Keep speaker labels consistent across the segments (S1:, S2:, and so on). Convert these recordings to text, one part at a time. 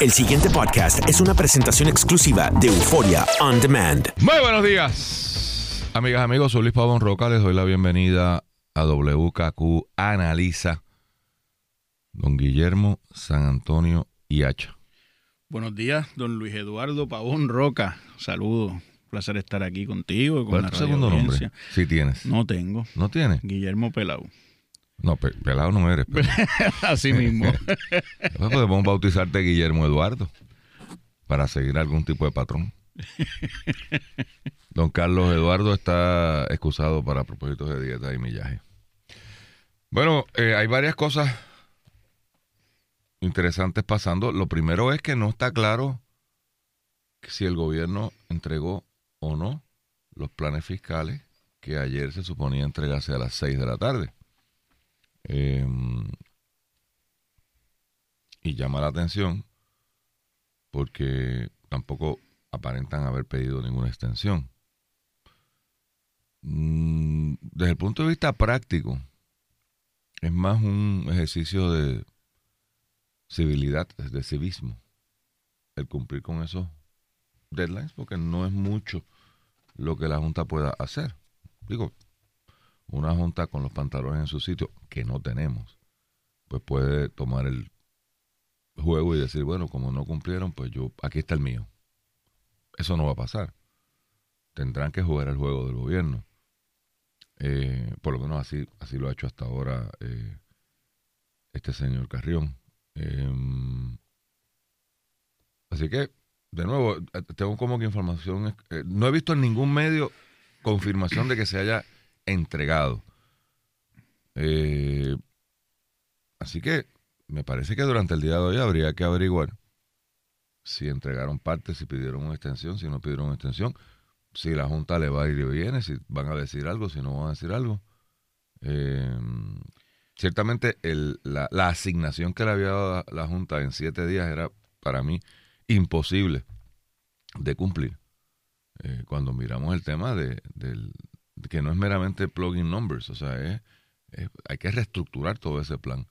S1: El siguiente podcast es una presentación exclusiva de Euforia On Demand.
S2: Muy buenos días, amigas, amigos. Soy Luis Pavón Roca. Les doy la bienvenida a WKQ Analiza. Don Guillermo San Antonio y Hacha.
S3: Buenos días, don Luis Eduardo Pavón Roca. Saludos. Placer estar aquí contigo. y Con
S2: ¿Cuál
S3: la
S2: es tu segundo nombre? Si tienes.
S3: No tengo.
S2: ¿No tienes?
S3: Guillermo Pelau.
S2: No, pe- pelado no eres. Pero,
S3: Así mismo.
S2: Podemos bautizarte Guillermo Eduardo para seguir algún tipo de patrón. Don Carlos Eduardo está excusado para propósitos de dieta y millaje. Bueno, eh, hay varias cosas interesantes pasando. Lo primero es que no está claro si el gobierno entregó o no los planes fiscales que ayer se suponía entregarse a las 6 de la tarde. Eh, y llama la atención porque tampoco aparentan haber pedido ninguna extensión. Mm, Desde el punto de vista práctico, es más un ejercicio de civilidad, de civismo, el cumplir con esos deadlines, porque no es mucho lo que la Junta pueda hacer. Digo, una Junta con los pantalones en su sitio, que no tenemos, pues puede tomar el juego y decir, bueno, como no cumplieron, pues yo, aquí está el mío. Eso no va a pasar. Tendrán que jugar el juego del gobierno. Eh, por lo menos así, así lo ha hecho hasta ahora eh, este señor Carrión. Eh, así que, de nuevo, eh, tengo como que información, no he visto en ningún medio confirmación de que se haya entregado. Eh, así que me parece que durante el día de hoy habría que averiguar si entregaron parte, si pidieron una extensión, si no pidieron una extensión, si la Junta le va a ir viene, si van a decir algo, si no van a decir algo. Eh, ciertamente la, asignación que le había dado la, Junta en siete días era para mí imposible de cumplir. Eh, cuando miramos el tema de, del- de que no es meramente plugin numbers, o sea, es, es- hay que reestructurar todo ese plan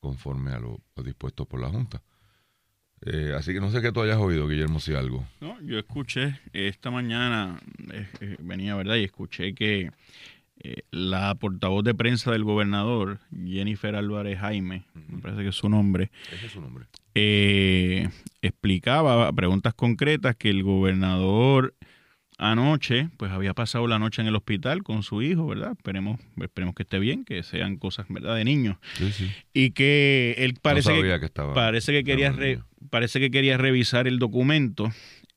S2: conforme a lo, lo dispuesto por la Junta. Eh, así que no sé qué tú hayas oído, Guillermo, si algo.
S3: No, yo escuché esta mañana, eh, eh, venía, ¿verdad? Y escuché que eh, la portavoz de prensa del gobernador, Jennifer Álvarez Jaime, me parece que es su nombre,
S2: Ese es su nombre.
S3: eh, explicaba a preguntas concretas que el gobernador anoche, pues había pasado la noche en el hospital con su hijo, ¿verdad? Esperemos, esperemos que esté bien, que sean cosas, ¿verdad?, de niños.
S2: Sí, sí.
S3: Y que él parece
S2: no
S3: que,
S2: que, estaba.
S3: parece que quería
S2: estaba
S3: re-
S2: niño.
S3: parece que quería revisar el documento,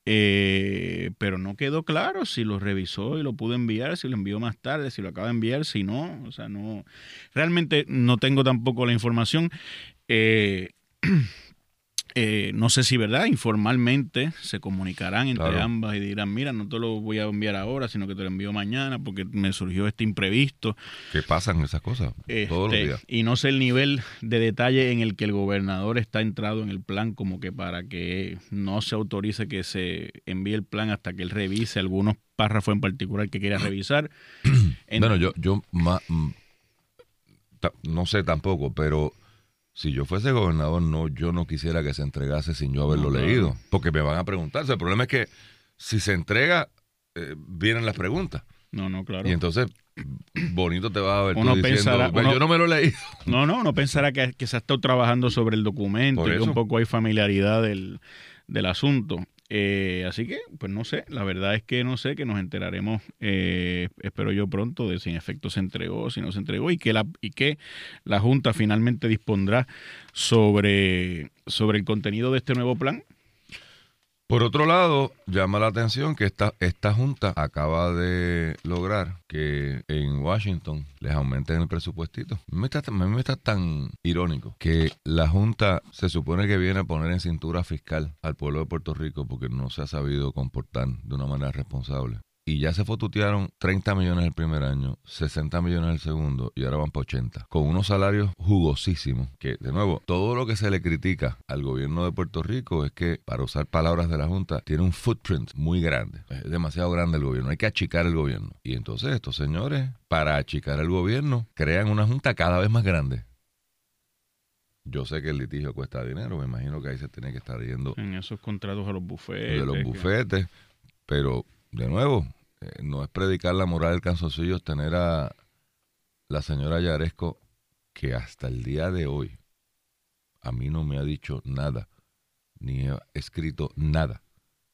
S3: eh, pero no quedó claro si lo revisó y lo pudo enviar, si lo envió más tarde, si lo acaba de enviar, si no, o sea, no, realmente no tengo tampoco la información. Eh, eh, no sé si, ¿verdad? Informalmente se comunicarán entre
S2: Claro.
S3: ambas y dirán, mira, no te lo voy a enviar ahora, sino que te lo envío mañana porque me surgió este imprevisto.
S2: Que pasan esas cosas todos los
S3: Este,
S2: días.
S3: Y no sé el nivel de detalle en el que el gobernador está entrado en el plan, como que para que no se autorice que se envíe el plan hasta que él revise algunos párrafos en particular que quiera revisar. En-
S2: Bueno, yo, yo ma- mm, no sé tampoco, pero si yo fuese gobernador, no, yo no quisiera que se entregase sin yo haberlo
S3: No,
S2: leído, porque me van a preguntarse. El problema es que si se entrega, eh, vienen las preguntas.
S3: No, no, claro.
S2: Y entonces, bonito te vas a ver
S3: Uno
S2: tú
S3: pensará-
S2: "Pues
S3: uno-
S2: yo no me lo leí.
S3: No, no, uno pensará que, que se ha estado trabajando sobre el documento y que un poco hay familiaridad del, del asunto. Eh, así que, pues no sé, la verdad es que no sé, que nos enteraremos, eh, espero yo pronto, de si en efecto se entregó, si no se entregó y que la, y que la Junta finalmente dispondrá sobre, sobre el contenido de este nuevo plan.
S2: Por otro lado, llama la atención que esta, esta junta acaba de lograr que en Washington les aumenten el presupuestito. A mí me me está tan irónico que la junta se supone que viene a poner en cintura fiscal al pueblo de Puerto Rico porque no se ha sabido comportar de una manera responsable. Y ya se fotutearon 30 millones el primer año, 60 millones el segundo y ahora van por 80. Con unos salarios jugosísimos. Que, de nuevo, todo lo que se le critica al gobierno de Puerto Rico es que, para usar palabras de la Junta, tiene un footprint muy grande. Es demasiado grande el gobierno. Hay que achicar el gobierno. Y entonces estos señores, para achicar el gobierno, crean una Junta cada vez más grande. Yo sé que el litigio cuesta dinero. Me imagino que ahí se tiene que estar yendo
S3: En esos contratos a los bufetes.
S2: de los
S3: que-
S2: bufetes, pero de nuevo, eh, no es predicar la moral del canzoncillo, es tener a la señora Yaresco que hasta el día de hoy a mí no me ha dicho nada, ni ha escrito nada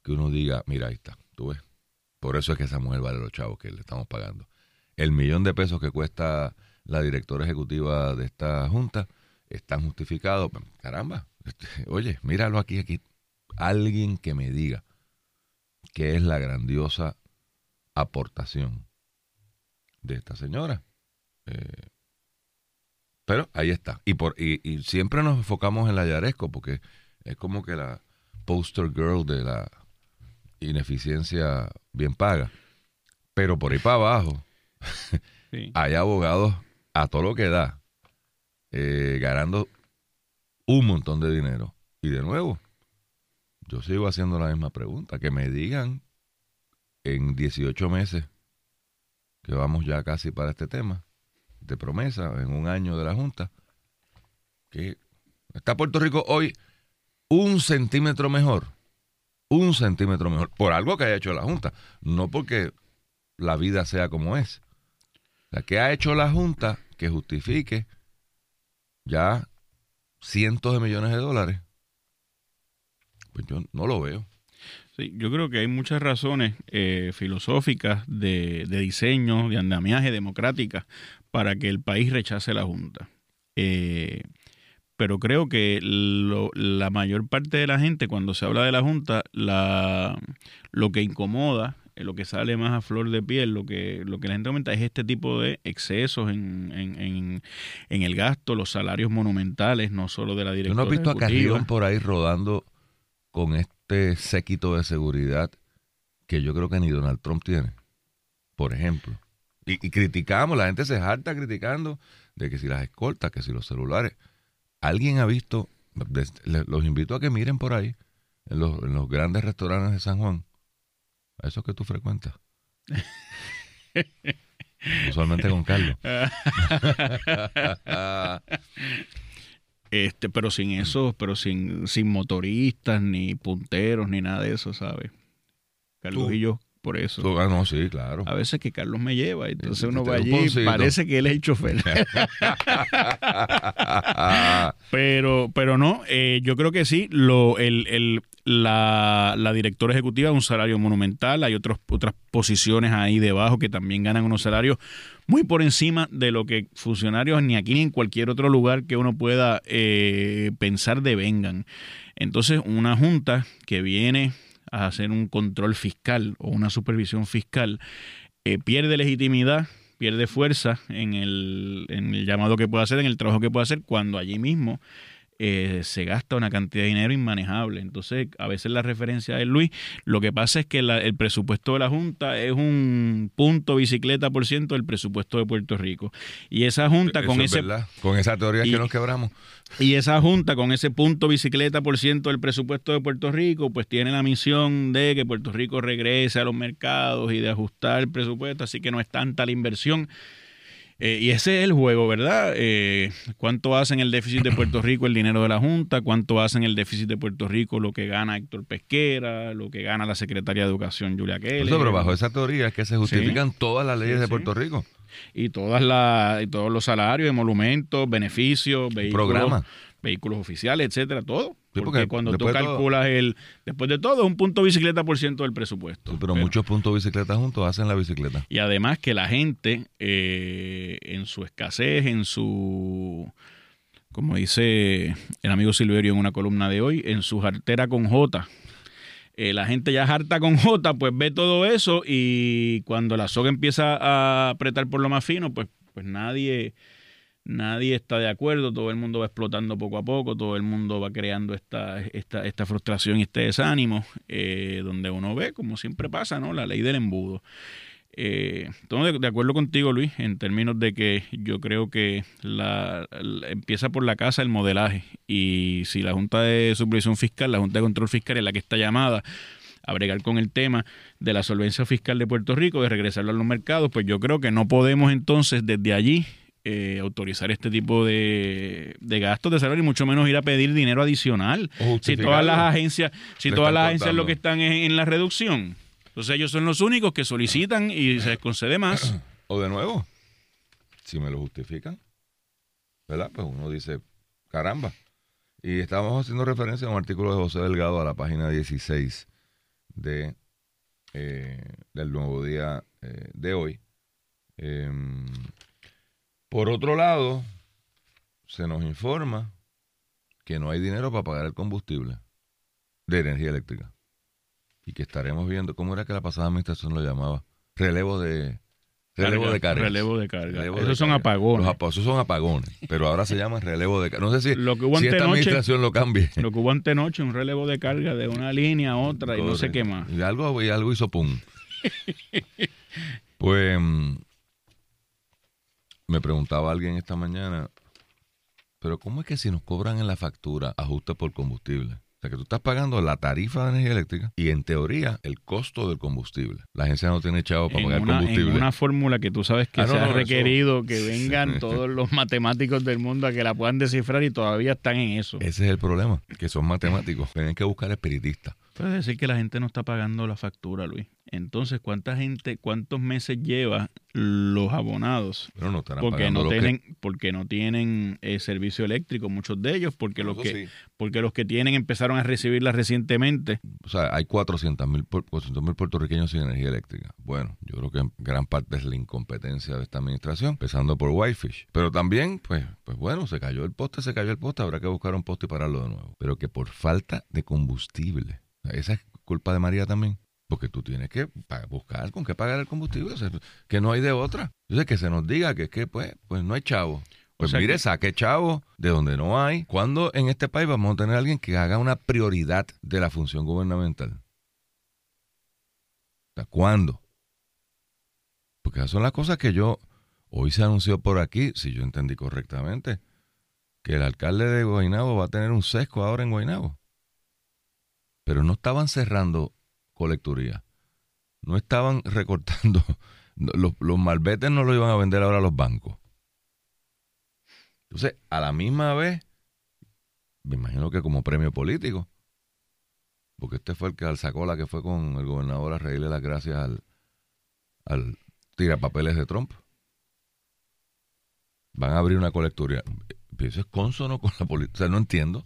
S2: que uno diga, mira, ahí está, tú ves. Por eso es que esa mujer vale los chavos que le estamos pagando. El millón de pesos que cuesta la directora ejecutiva de esta junta están justificados. Caramba, este, oye, míralo aquí, aquí. Alguien que me diga qué es la grandiosa aportación de esta señora. Eh, pero ahí está. Y, por, y, y siempre nos enfocamos en la Yaresco porque es como que la poster girl de la ineficiencia bien paga. Pero por ahí para abajo
S3: sí.
S2: hay abogados a todo lo que da, eh, ganando un montón de dinero. Y de nuevo, yo sigo haciendo la misma pregunta, que me digan en 18 meses, que vamos ya casi para este tema, de promesa, en un año de la Junta, que está Puerto Rico hoy un centímetro mejor, un centímetro mejor, por algo que haya hecho la Junta, no porque la vida sea como es. La que ha hecho la Junta que justifique ya cientos de millones de dólares, pues yo no lo veo.
S3: Sí, yo creo que hay muchas razones eh, filosóficas de, de diseño, de andamiaje democrática para que el país rechace la Junta. Eh, pero creo que lo- la mayor parte de la gente, cuando se habla de la Junta, la, lo que incomoda, eh, lo que sale más a flor de piel, lo que, lo que la gente comenta es este tipo de excesos en, en, en, en el gasto, los salarios monumentales, no solo de la directora
S2: no he visto a. Carrión por ahí rodando con este séquito de seguridad que yo creo que ni Donald Trump tiene, por ejemplo. Y, y criticamos, la gente se harta criticando de que si las escoltas, que si los celulares. ¿Alguien ha visto? Los invito a que miren por ahí, en los, en los grandes restaurantes de San Juan, a esos que tú frecuentas. Usualmente con Carlos.
S3: Este, pero sin eso, pero sin, sin motoristas, ni punteros, ni nada de eso, ¿sabes? Carlos y yo, por eso.
S2: Ah, no, sí, claro.
S3: A veces que Carlos me lleva, entonces uno va allí,
S2: poncito.
S3: parece que él es el chofer. pero, pero no, eh, yo creo que sí, lo, el, el, la, la directora ejecutiva es un salario monumental, hay otros, otras posiciones ahí debajo que también ganan unos salarios muy por encima de lo que funcionarios ni aquí ni en cualquier otro lugar que uno pueda eh, pensar devengan. Entonces, una junta que viene hacer un control fiscal o una supervisión fiscal eh, pierde legitimidad, pierde fuerza en el, en el llamado que puede hacer, en el trabajo que puede hacer, cuando allí mismo eh, se gasta una cantidad de dinero inmanejable. Entonces, a veces la referencia de Luis, lo que pasa es que la- el presupuesto de la Junta es un punto bicicleta por ciento del presupuesto de Puerto Rico. Y esa Junta
S2: Eso
S3: con
S2: es
S3: ese
S2: verdad. Con esa teoría es
S3: y-
S2: que nos quebramos.
S3: y esa junta con ese punto bicicleta por ciento del presupuesto de Puerto Rico, pues tiene la misión de que Puerto Rico regrese a los mercados y de ajustar el presupuesto, así que no es tanta la inversión. Eh, y ese es el juego, ¿verdad? Eh, ¿Cuánto hacen el déficit de Puerto Rico el dinero de la Junta? ¿Cuánto hacen el déficit de Puerto Rico lo que gana Héctor Pesquera? ¿Lo que gana la secretaria de Educación Julia Kelly?
S2: Eso, pero bajo esa teoría es que se justifican todas las leyes
S3: Sí,
S2: de
S3: sí.
S2: Puerto Rico.
S3: Y, todas las, y todos los salarios, emolumentos, beneficios, vehículos,
S2: Programa.
S3: vehículos oficiales, etcétera, todo.
S2: Sí,
S3: porque,
S2: porque
S3: cuando tú
S2: todo-
S3: calculas el... Después de todo, es un punto bicicleta por ciento del presupuesto.
S2: Sí, pero, muchos puntos bicicleta juntos hacen la bicicleta.
S3: Y además que la gente, eh, en su escasez, en su, como dice el amigo Silverio en una columna de hoy, en su jartera con J. eh, la gente ya harta con J, pues ve todo eso y cuando la soga empieza a apretar por lo más fino, pues, pues nadie, nadie está de acuerdo, todo el mundo va explotando poco a poco, todo el mundo va creando esta, esta, esta frustración y este desánimo, eh, donde uno ve, como siempre pasa, ¿no? La ley del embudo. Eh, de, acuerdo contigo, Luis, en términos de que yo creo que la- empieza por la casa el modelaje y si la Junta de Supervisión Fiscal, la Junta de Control Fiscal es la que está llamada a bregar con el tema de la solvencia fiscal de Puerto Rico, de regresarlo a los mercados, pues yo creo que no podemos entonces desde allí eh, autorizar este tipo de, de gastos de salario y mucho menos ir a pedir dinero adicional. Si todas las agencias, si todas las agencias lo que están es en la reducción. Entonces ellos son los únicos que solicitan y se les concede más.
S2: O de nuevo, si me lo justifican, ¿verdad? Pues uno dice, caramba. Y estábamos haciendo referencia a un artículo de José Delgado a la página 16 de, eh, del Nuevo Día eh, de hoy. Por otro lado, se nos informa que no hay dinero para pagar el combustible de energía eléctrica. Y que estaremos viendo, ¿cómo era que la pasada administración lo llamaba? Relevo de, relevo de cargas.
S3: Relevo de carga.
S2: Relevo
S3: Esos
S2: de
S3: son
S2: carga.
S3: apagones.
S2: Los esos son apagones, pero ahora se llaman relevo de carga. No sé si,
S3: Lo que hubo
S2: si esta administración lo cambie.
S3: Lo que hubo antenoche, un relevo de carga de una línea a otra y no sé qué más.
S2: Y algo, y algo hizo pum. pues mm, me preguntaba alguien esta mañana, pero ¿cómo es que si nos cobran en la factura ajuste por combustible? O sea, que tú estás pagando la tarifa de energía eléctrica y en teoría el costo del combustible. La agencia no tiene chavo para
S3: En
S2: pagar
S3: una, en
S2: combustible.
S3: una fórmula que tú sabes que
S2: Ah, no,
S3: se ha
S2: no, eso-
S3: requerido que vengan todos los matemáticos del mundo a que la puedan descifrar y todavía están en eso.
S2: Ese es el problema, que son matemáticos. Tienen que buscar espiritistas.
S3: Puedes decir que la gente no está pagando la factura, Luis. Entonces, ¿cuánta gente, cuántos meses lleva los abonados?
S2: Pero no estarán
S3: Porque
S2: pagando
S3: no
S2: que-
S3: tienen, porque no tienen eh, servicio eléctrico, muchos de ellos, porque los que,
S2: sí.
S3: porque los que tienen empezaron a recibirla recientemente.
S2: O sea, hay 400 mil puertorriqueños sin energía eléctrica. Bueno, yo creo que gran parte es la incompetencia de esta administración, empezando por Whitefish. Pero también, pues, pues bueno, se cayó el poste, se cayó el poste, habrá que buscar un poste y pararlo de nuevo. Pero que por falta de combustible. O esa es culpa de María también. Porque tú tienes que buscar con qué pagar el combustible, o sea, que no hay de otra. Entonces, que se nos diga que es que, pues, pues no hay chavo. Pues
S3: sea
S2: mire,
S3: que-
S2: saque chavo de donde no hay. ¿Cuándo en este país vamos a tener a alguien que haga una prioridad de la función gubernamental? O sea, ¿cuándo? Porque esas son las cosas que yo, hoy se anunció por aquí, si yo entendí correctamente, que el alcalde de Guaynabo va a tener un sesco ahora en Guaynabo. Pero no estaban cerrando colecturía. No estaban recortando. Los, los malbetes no lo iban a vender ahora a los bancos. Entonces, a la misma vez, me imagino que como premio político, porque este fue el que sacó la que fue con el gobernador a reírle las gracias al, al tirapapeles de Trump. Van a abrir una colecturía. Eso es consono con la política. O sea, no entiendo.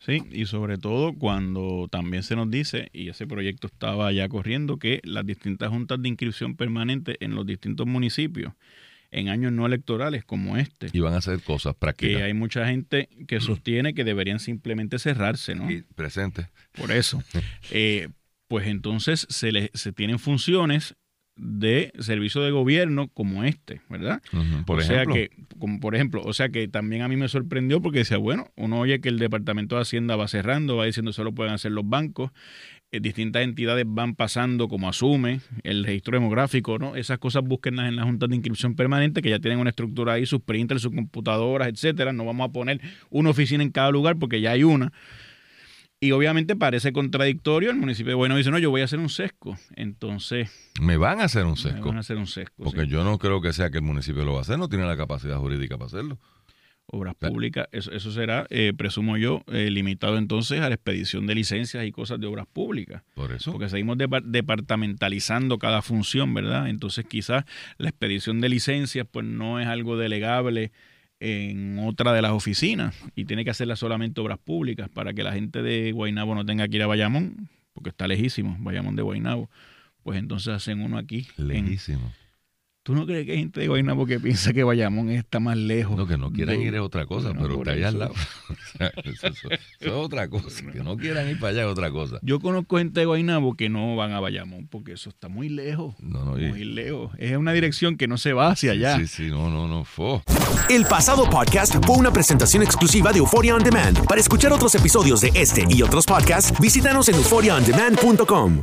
S3: Sí, y sobre todo cuando también se nos dice, y ese proyecto estaba ya corriendo, que las distintas juntas de inscripción permanente en los distintos municipios, en años no electorales como este,
S2: Y van a hacer cosas
S3: que
S2: prácticas.
S3: hay mucha gente que sostiene que deberían simplemente cerrarse, ¿no?
S2: Y presentes.
S3: Por eso. Eh, pues entonces se, le, se tienen funciones de servicio de gobierno como este, ¿verdad?
S2: Por
S3: o
S2: ejemplo.
S3: sea que, como por ejemplo, o sea que también a mí me sorprendió porque decía, bueno, uno oye que el Departamento de Hacienda va cerrando, va diciendo solo pueden hacer los bancos, eh, distintas entidades van pasando como asume el registro demográfico, ¿no? Esas cosas búsquenlas en las juntas de inscripción permanente que ya tienen una estructura ahí, sus printers, sus computadoras, etcétera. No vamos a poner una oficina en cada lugar porque ya hay una. Y obviamente parece contradictorio. El municipio de Guaynabo dice, no, yo voy a hacer un sesco. Entonces...
S2: Me van a hacer un sesco.
S3: Me van a hacer un sesco.
S2: Porque yo no creo que sea que el municipio lo va a hacer, no tiene la capacidad jurídica para hacerlo.
S3: Obras públicas, eso, eso será, eh, presumo yo, eh, limitado entonces a la expedición de licencias y cosas de obras públicas.
S2: Por eso.
S3: Porque seguimos departamentalizando cada función, ¿verdad? Entonces quizás la expedición de licencias pues no es algo delegable en otra de las oficinas y tiene que hacerla solamente obras públicas para que la gente de Guaynabo no tenga que ir a Bayamón, porque está lejísimo, Bayamón de Guaynabo. Pues entonces hacen uno aquí.
S2: Lejísimo.
S3: ¿Tú no crees que hay gente de Guaynabo que piensa que Bayamón está más lejos?
S2: No, que no quieran ir es otra cosa, pero está allá al lado. eso, es otra cosa. Que no quieran ir para allá es otra cosa.
S3: Yo conozco gente de Guaynabo que no van a Bayamón porque eso está muy lejos.
S2: No, no,
S3: muy lejos. Es una dirección que no se va hacia allá.
S2: Sí, sí, no, no, no. Fo.
S1: El pasado podcast fue una presentación exclusiva de Euphoria On Demand. Para escuchar otros episodios de este y otros podcasts, visítanos en euphoriaondemand.com.